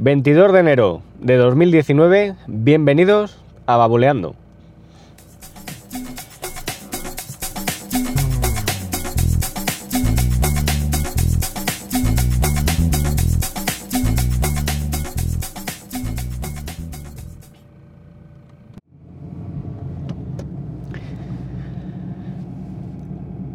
22 de enero de 2019, bienvenidos a Babuleando.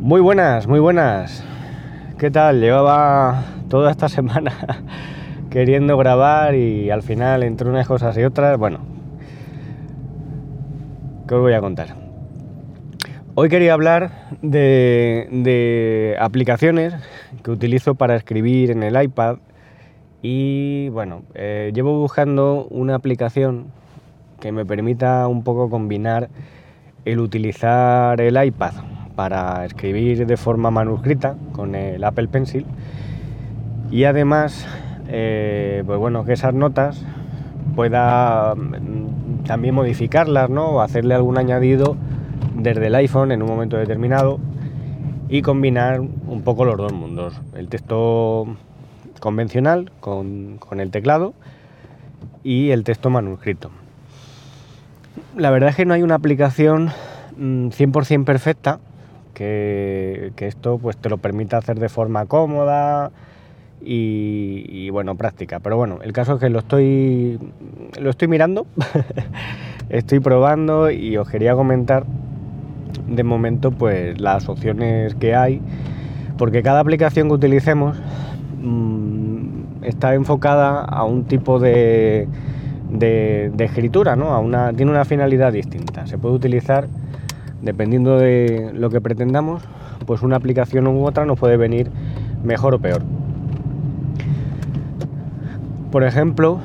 Muy buenas, muy buenas. ¿Qué tal? Llevaba toda esta semana queriendo grabar y al final entre unas cosas y otras, bueno, ¿qué os voy a contar? Hoy quería hablar de, aplicaciones que utilizo para escribir en el iPad y bueno, eh, llevo buscando una aplicación que me permita un poco combinar el utilizar el iPad para escribir de forma manuscrita con el Apple Pencil y además eh, pues bueno, que esas notas pueda mm, también modificarlas, ¿no? O hacerle algún añadido desde el iPhone en un momento determinado y combinar un poco los dos mundos. El texto convencional con, el teclado y el texto manuscrito. La verdad es que no hay una aplicación 100% mm, perfecta que, que, esto pues te lo permita hacer de forma cómoda, y, bueno, práctica. Pero bueno, el caso es que lo estoy, lo estoy mirando, estoy probando y os quería comentar de momento pues las opciones que hay, porque cada aplicación que utilicemos mm, está enfocada a un tipo de, de, escritura, ¿no? A una, tiene una finalidad distinta. Se puede utilizar, dependiendo de lo que pretendamos, pues una aplicación u otra nos puede venir mejor o peor. Por ejemplo,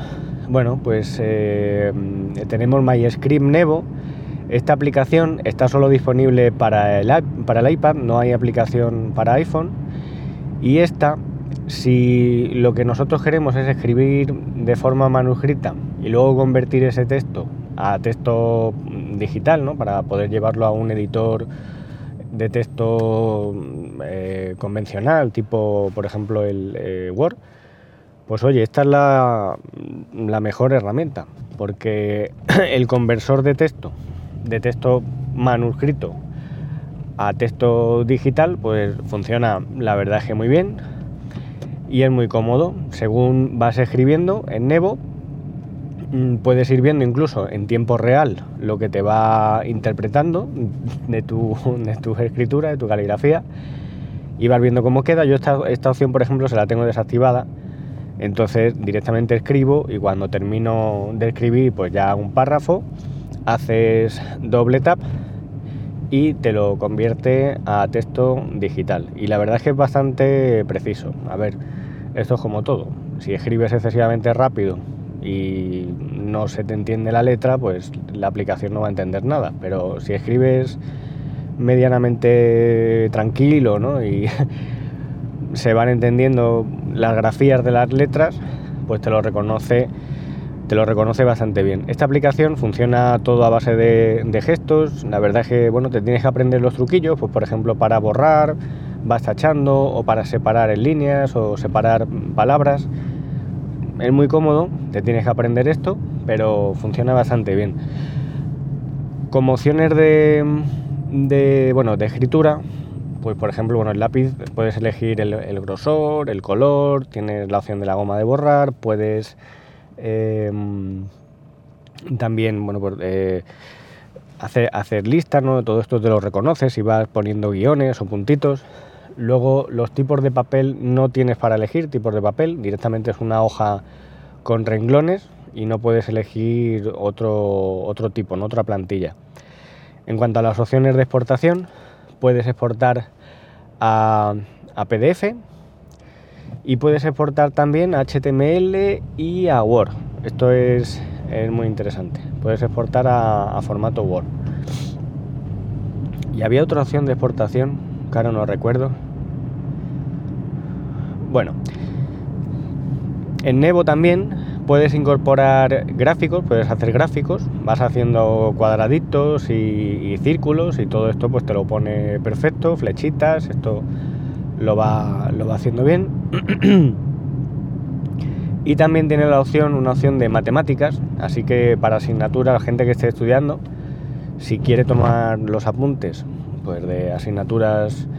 bueno, pues eh, tenemos MyScript Nevo. Esta aplicación está solo disponible para el, iPad, no hay aplicación para iPhone. Y esta, si lo que nosotros queremos es escribir de forma manuscrita y luego convertir ese texto a texto digital, ¿no? Para poder llevarlo a un editor de texto eh, convencional, tipo, por ejemplo, el eh, Word pues oye, esta es la, mejor herramienta, porque el conversor de texto, de texto manuscrito a texto digital, pues funciona la verdad es que muy bien y es muy cómodo. Según vas escribiendo en Nevo, mm, puedes ir viendo incluso en tiempo real lo que te va interpretando de tu, de tu escritura, de tu caligrafía, y vas viendo cómo queda. Yo esta, esta opción, por ejemplo, se la tengo desactivada entonces directamente escribo y cuando termino de escribir pues ya un párrafo, haces doble tap y te lo convierte a texto digital. Y la verdad es que es bastante preciso. A ver, esto es como todo. Si escribes excesivamente rápido y no se te entiende la letra, pues la aplicación no va a entender nada. Pero si escribes medianamente tranquilo, ¿no? Y se van entendiendo las grafías de las letras, pues te lo reconoce, te lo reconoce bastante bien. Esta aplicación funciona todo a base de, gestos. La verdad es que bueno, te tienes que aprender los truquillos, pues por ejemplo para borrar, vas tachando o para separar en líneas o separar palabras. Es muy cómodo, te tienes que aprender esto, pero funciona bastante bien. Como opciones de, de bueno, de escritura, pues por ejemplo, bueno, el lápiz puedes elegir el, grosor, el color, tienes la opción de la goma de borrar, puedes em, también, bueno, pues, eh, hacer, hacer listas, ¿no? Todo esto te lo reconoces y vas poniendo guiones o puntitos. Luego los tipos de papel no tienes para elegir tipos de papel, directamente es una hoja con renglones y no puedes elegir otro, otro tipo, ¿no? otra plantilla. En cuanto a las opciones de exportación, puedes exportar a, PDF y puedes exportar también a HTML y a Word. Esto es, muy interesante. Puedes exportar a, formato Word. Y había otra opción de exportación, que ahora no recuerdo. Bueno, en Nevo también puedes incorporar gráficos, puedes hacer gráficos, vas haciendo cuadraditos y, círculos y todo esto pues te lo pone perfecto, flechitas, esto lo va, lo va haciendo bien. Y también tiene la opción, una opción de matemáticas, así que para asignatura, la gente que esté estudiando, si quiere tomar los apuntes pues de asignaturas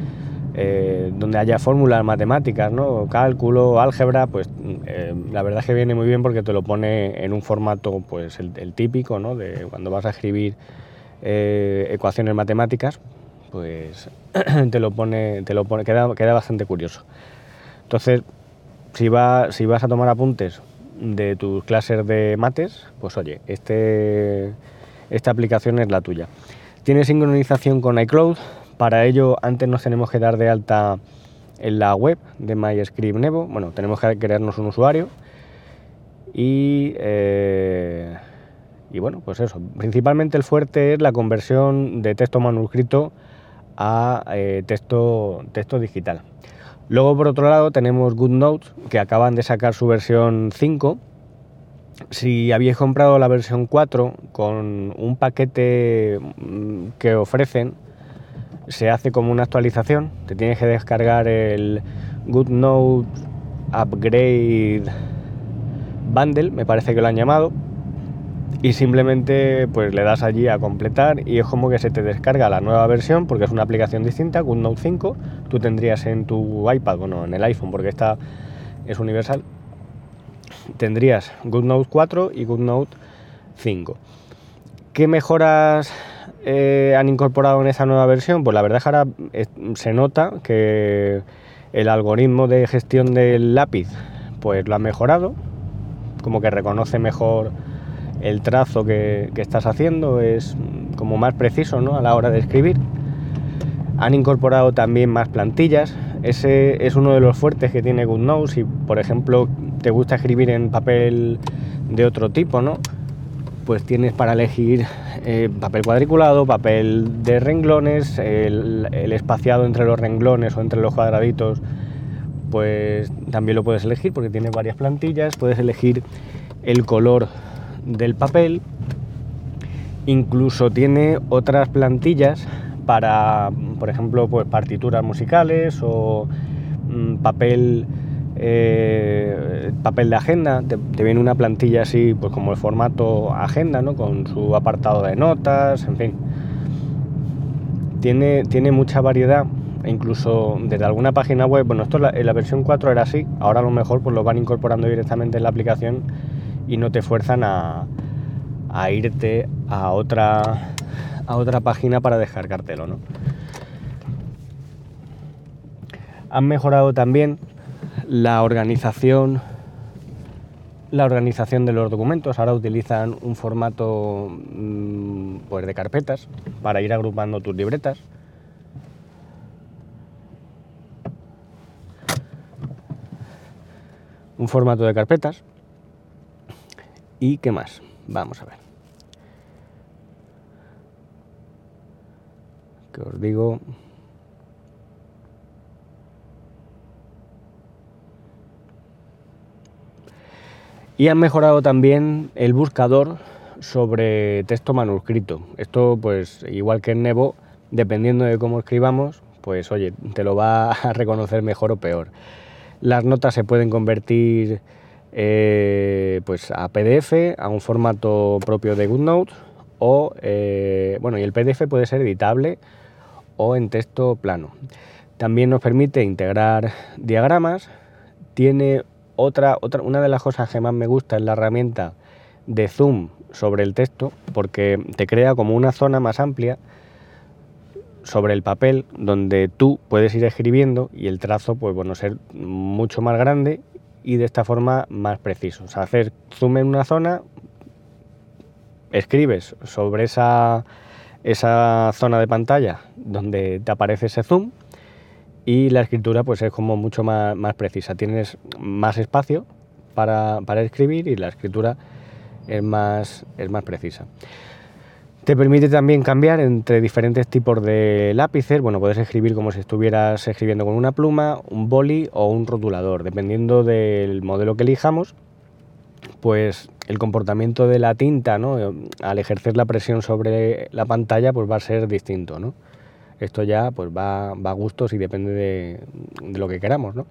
eh, donde haya fórmulas matemáticas, ¿no? cálculo, álgebra, pues eh, la verdad es que viene muy bien porque te lo pone en un formato pues el, típico, ¿no? de cuando vas a escribir eh, ecuaciones matemáticas, pues te lo pone, te lo pone, queda, bastante curioso. Entonces, si, va, si vas a tomar apuntes de tus clases de mates, pues oye, este, esta aplicación es la tuya. Tiene sincronización con iCloud, para ello antes nos tenemos que dar de alta en la web de MyScript Nevo, bueno, tenemos que crearnos un usuario y, eh, y bueno, pues eso, principalmente el fuerte es la conversión de texto manuscrito a eh, texto, texto digital. Luego, por otro lado, tenemos GoodNotes, que acaban de sacar su versión 5. Si habéis comprado la versión 4 con un paquete mm, que ofrecen, se hace como una actualización. Te tienes que descargar el GoodNote Upgrade Bundle, me parece que lo han llamado y simplemente pues le das allí a completar y es como que se te descarga la nueva versión porque es una aplicación distinta, GoodNote 5, tú tendrías en tu iPad, bueno, en el iPhone porque esta es universal, tendrías GoodNote 4 y GoodNote 5. ¿Qué mejoras eh, han incorporado en esa nueva versión? Pues la verdad es que ahora eh, se nota que el algoritmo de gestión del lápiz pues lo ha mejorado, como que reconoce mejor el trazo que, estás haciendo es como más preciso ¿no? a la hora de escribir. Han incorporado también más plantillas. Ese es uno de los fuertes que tiene GoodNote. Si, por ejemplo, te gusta escribir en papel de otro tipo, ¿no? Pues tienes para elegir eh, papel cuadriculado, papel de renglones, el, espaciado entre los renglones o entre los cuadraditos, pues también lo puedes elegir porque tiene varias plantillas. Puedes elegir el color del papel. Incluso tiene otras plantillas para, por ejemplo, pues partituras musicales o mm, papel eh, papel de agenda. Te, viene una plantilla así, pues como el formato agenda, ¿no? Con su apartado de notas, en fin. Tiene, tiene mucha variedad e incluso desde alguna página web, bueno, esto en la, versión 4 era así, ahora a lo mejor pues lo van incorporando directamente en la aplicación y no te fuerzan a, irte a otra, a otra página para descargártelo. ¿no? Han mejorado también la organización la organización de los documentos. Ahora utilizan un formato mm, pues, de carpetas para ir agrupando tus libretas. Un formato de carpetas ¿Y qué más? Vamos a ver. Que os digo. Y han mejorado también el buscador sobre texto manuscrito. Esto, pues, igual que en Nevo, dependiendo de cómo escribamos, pues oye, te lo va a reconocer mejor o peor. Las notas se pueden convertir eh, pues a PDF, a un formato propio de GoodNote o, eh, bueno, y el PDF puede ser editable o en texto plano. También nos permite integrar diagramas. Tiene otra, otra, una de las cosas que más me gusta es la herramienta de zoom sobre el texto, porque te crea como una zona más amplia sobre el papel donde tú puedes ir escribiendo y el trazo, pues bueno, ser mucho más grande y de esta forma más preciso. O sea, hacer zoom en una zona, escribes sobre esa, esa zona de pantalla donde te aparece ese zoom y la escritura pues es como mucho más, más precisa. Tienes más espacio para, para, escribir y la escritura es más, es más precisa. Te permite también cambiar entre diferentes tipos de lápices. Bueno, puedes escribir como si estuvieras escribiendo con una pluma, un boli o un rotulador. Dependiendo del modelo que elijamos, pues el comportamiento de la tinta, ¿no? Al ejercer la presión sobre la pantalla, pues va a ser distinto, ¿no? Esto ya pues va, a gustos y depende de, lo que queramos, ¿no?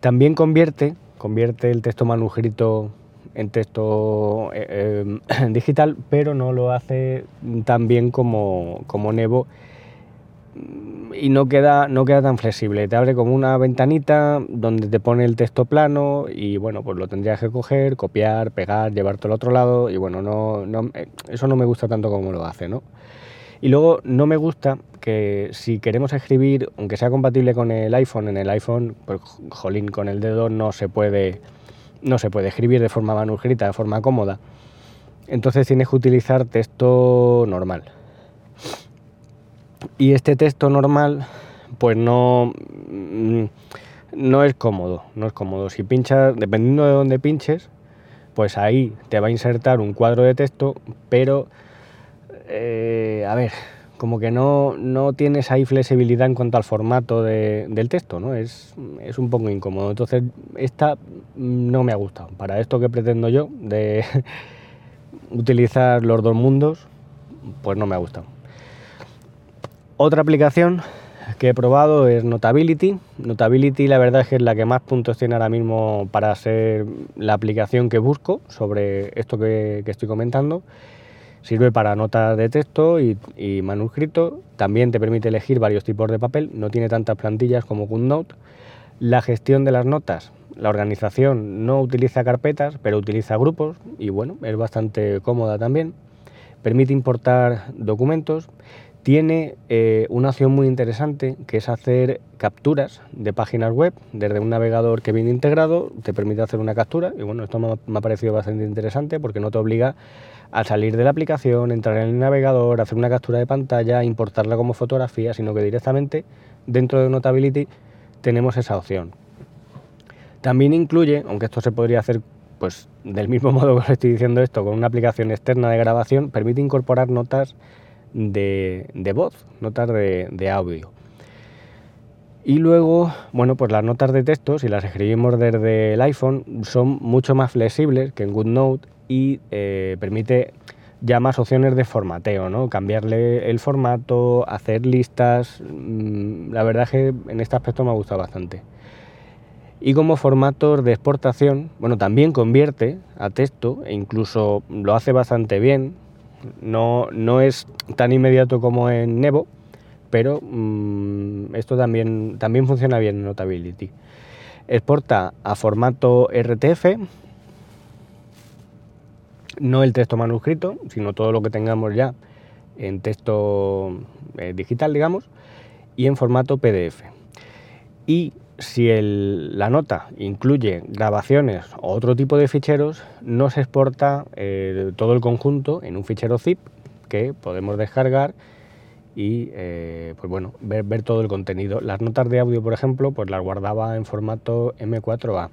También convierte convierte el texto manuscrito en texto eh, eh, digital, pero no lo hace tan bien como, como Nevo y no queda, no queda tan flexible. Te abre como una ventanita donde te pone el texto plano y bueno, pues lo tendrías que coger, copiar, pegar, llevarte al otro lado y bueno, no, no, eh, eso no me gusta tanto como lo hace, ¿no? Y luego no me gusta que si queremos escribir, aunque sea compatible con el iPhone, en el iPhone, pues jolín, con el dedo no se puede, no se puede escribir de forma manuscrita, de forma cómoda. Entonces tienes que utilizar texto normal. Y este texto normal, pues no, mm, no es cómodo, no es cómodo. Si pinchas, dependiendo de dónde pinches, pues ahí te va a insertar un cuadro de texto, pero, eh, a ver, como que no, no, tienes ahí flexibilidad en cuanto al formato del texto, ¿no? Es, es, un poco incómodo. Entonces, esta no me ha gustado. Para esto que pretendo yo, de utilizar los dos mundos, pues no me ha gustado. Otra aplicación que he probado es Notability. Notability la verdad es que es la que más puntos tiene ahora mismo para ser la aplicación que busco sobre esto que, estoy comentando. Sirve para notas de texto y, manuscrito. También te permite elegir varios tipos de papel. No tiene tantas plantillas como GoodNote. La gestión de las notas, la organización no utiliza carpetas, pero utiliza grupos y bueno, es bastante cómoda también. Permite importar documentos tiene eh, una opción muy interesante que es hacer capturas de páginas web desde un navegador que viene integrado, te permite hacer una captura y bueno, esto me ha, parecido bastante interesante porque no te obliga salir de la aplicación, entrar en el navegador, hacer una captura de pantalla, importarla como fotografía, sino que directamente dentro de Notability tenemos esa opción. También incluye, aunque esto se podría hacer pues del mismo modo que os estoy diciendo esto, con una aplicación externa de grabación, permite incorporar notas de, voz, notas de, audio. Y luego, bueno, pues las notas de texto, si las escribimos desde el iPhone, son mucho más flexibles que en GoodNote y eh, permite ya más opciones de formateo, ¿no? Cambiarle el formato, hacer listas. Mm, la verdad es que en este aspecto me ha gustado bastante. Y como formato de exportación, bueno, también convierte a texto e incluso lo hace bastante bien. No, no es tan inmediato como en Nevo, pero mm, esto también, también funciona bien en Notability. Exporta a formato RTF, no el texto manuscrito, sino todo lo que tengamos ya en texto eh, digital, digamos, y en formato PDF. Y si la nota incluye grabaciones o otro tipo de ficheros, no se exporta eh, todo el conjunto en un fichero zip que podemos descargar y eh, pues bueno, ver, todo el contenido. Las notas de audio, por ejemplo, pues las guardaba en formato M4A.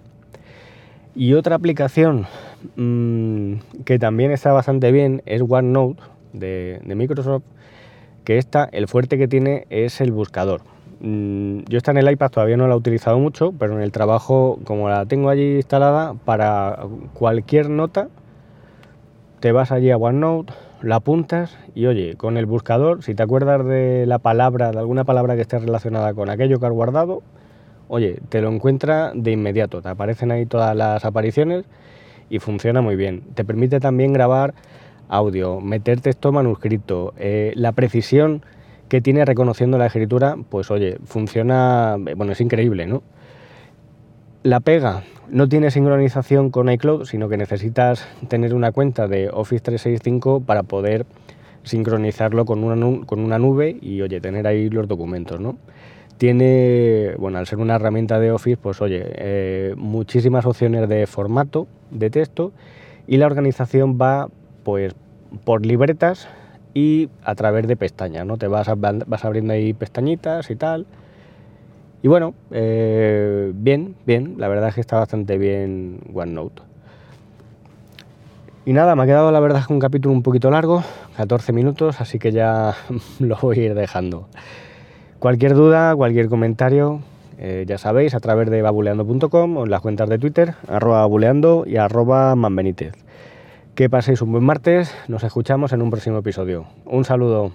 Y otra aplicación mm, que también está bastante bien es OneNote de, de Microsoft, que esta, el fuerte que tiene es el buscador. Mm, yo esta en el iPad todavía no la he utilizado mucho, pero en el trabajo, como la tengo allí instalada, para cualquier nota, te vas allí a OneNote, la apuntas y oye, con el buscador, si te acuerdas de la palabra, de alguna palabra que esté relacionada con aquello que has guardado, oye, te lo encuentra de inmediato, te aparecen ahí todas las apariciones y funciona muy bien. Te permite también grabar audio, meter texto manuscrito, eh, la precisión que tiene reconociendo la escritura, pues oye, funciona, bueno, es increíble, ¿no? La pega no tiene sincronización con iCloud, sino que necesitas tener una cuenta de Office 365 para poder sincronizarlo con una, con una nube y, oye, tener ahí los documentos, ¿no? Tiene, bueno, al ser una herramienta de Office, pues oye, eh, muchísimas opciones de formato, de texto, y la organización va, pues, por libretas y a través de pestañas, ¿no? Te vas, vas abriendo ahí pestañitas y tal. Y bueno, eh, bien, bien, la verdad es que está bastante bien OneNote. Y nada, me ha quedado la verdad un capítulo un poquito largo, 14 minutos, así que ya lo voy a ir dejando. Cualquier duda, cualquier comentario, eh, ya sabéis, a través de babuleando.com o en las cuentas de Twitter, arroba babuleando y arroba manbenítez. Que paséis un buen martes, nos escuchamos en un próximo episodio. Un saludo.